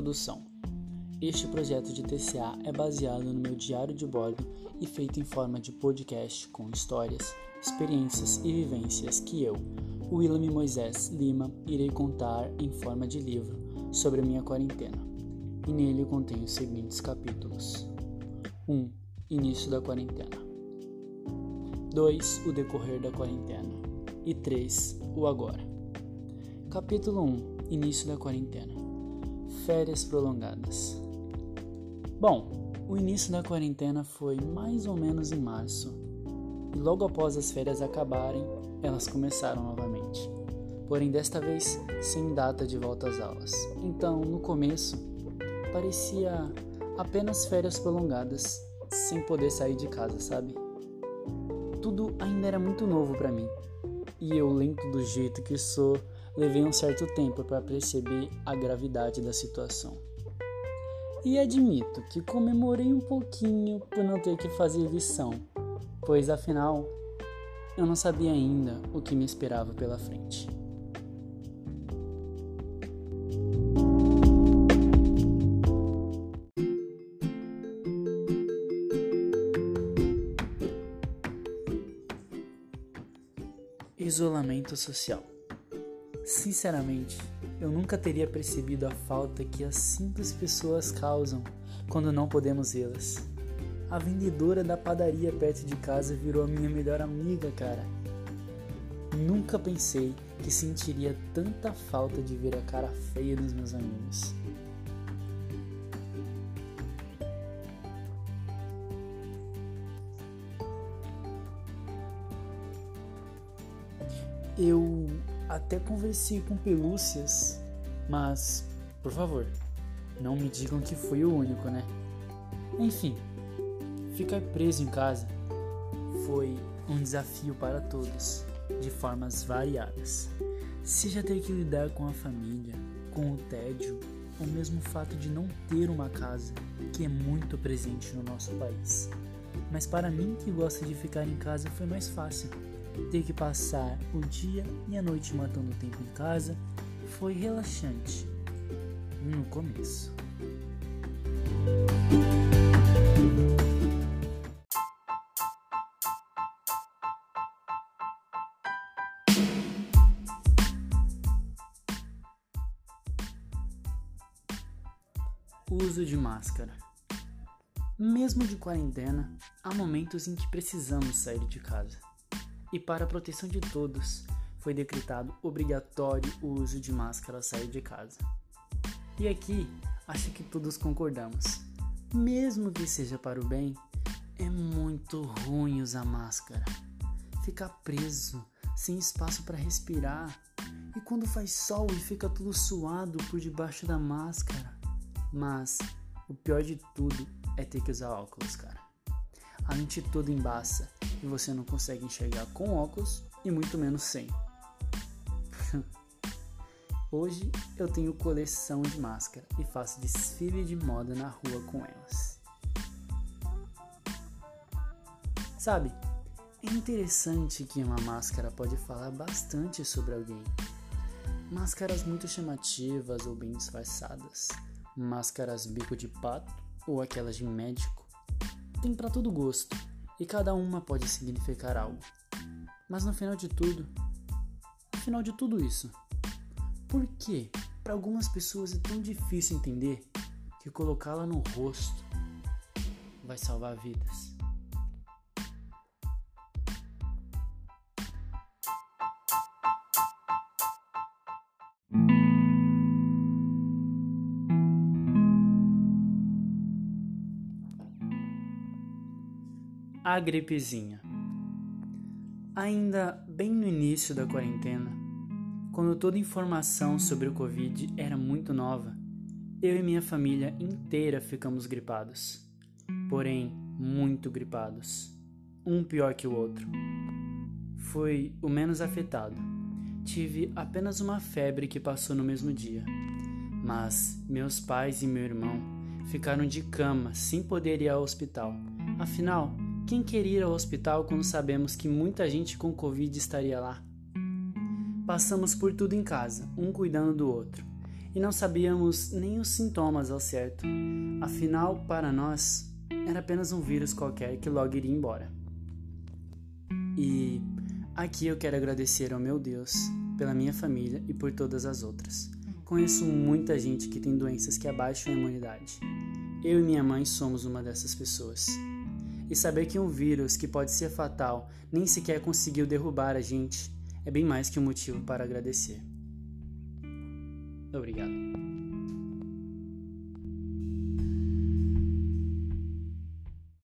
Introdução. Este projeto de TCA é baseado no meu diário de bordo e feito em forma de podcast com histórias, experiências e vivências que eu, William Moisés Lima, irei contar em forma de livro sobre a minha quarentena. E nele contém os seguintes capítulos: 1. Um, início da quarentena. 2. O decorrer da quarentena. E 3. O agora. Capítulo 1 Início da quarentena. Férias prolongadas. Bom, o início da quarentena foi mais ou menos em março. E logo após as férias acabarem, elas começaram novamente. Porém, desta vez sem data de volta às aulas. Então, no começo, parecia apenas férias prolongadas, sem poder sair de casa, sabe? Tudo ainda era muito novo para mim. E eu, lento do jeito que sou, levei um certo tempo para perceber a gravidade da situação. E admito que comemorei um pouquinho por não ter que fazer lição, pois afinal eu não sabia ainda o que me esperava pela frente. Isolamento social. Sinceramente, eu nunca teria percebido a falta que as simples pessoas causam quando não podemos vê-las. A vendedora da padaria perto de casa virou a minha melhor amiga, cara. Nunca pensei que sentiria tanta falta de ver a cara feia dos meus amigos. Eu até conversei com pelúcias, mas, por favor, não me digam que fui o único, né? Enfim, ficar preso em casa foi um desafio para todos, de formas variadas. Seja ter que lidar com a família, com o tédio, ou mesmo o fato de não ter uma casa, que é muito presente no nosso país. Mas para mim que gosta de ficar em casa foi mais fácil ter que passar o dia e a noite matando o tempo em casa foi relaxante no começo. Uso de máscara. Mesmo de quarentena, há momentos em que precisamos sair de casa e para a proteção de todos, foi decretado obrigatório o uso de máscara ao sair de casa. E aqui, acho que todos concordamos. Mesmo que seja para o bem, é muito ruim usar máscara. Ficar preso, sem espaço para respirar. E quando faz sol e fica tudo suado por debaixo da máscara. Mas o pior de tudo é ter que usar óculos, cara. A lente toda embaça e você não consegue enxergar com óculos e muito menos sem. Hoje eu tenho coleção de máscara e faço desfile de moda na rua com elas. Sabe, é interessante que uma máscara pode falar bastante sobre alguém. Máscaras muito chamativas ou bem disfarçadas, máscaras bico de pato ou aquelas de médico, tem para todo gosto e cada uma pode significar algo. Mas no final de tudo, no final de tudo isso, por que para algumas pessoas é tão difícil entender que colocá-la no rosto vai salvar vidas? A gripezinha. Ainda bem no início da quarentena, quando toda informação sobre o Covid era muito nova, eu e minha família inteira ficamos gripados. Porém, muito gripados. Um pior que o outro. Fui o menos afetado. Tive apenas uma febre que passou no mesmo dia. Mas meus pais e meu irmão ficaram de cama sem poder ir ao hospital. Afinal, quem quer ir ao hospital quando sabemos que muita gente com Covid estaria lá? Passamos por tudo em casa, um cuidando do outro. e não sabíamos nem os sintomas ao certo. Afinal, para nós, era apenas um vírus qualquer que logo iria embora. E aqui eu quero agradecer ao meu Deus pela minha família e por todas as outras. Conheço muita gente que tem doenças que abaixam a imunidade. Eu e minha mãe somos uma dessas pessoas. E saber que um vírus que pode ser fatal nem sequer conseguiu derrubar a gente é bem mais que um motivo para agradecer. Obrigado.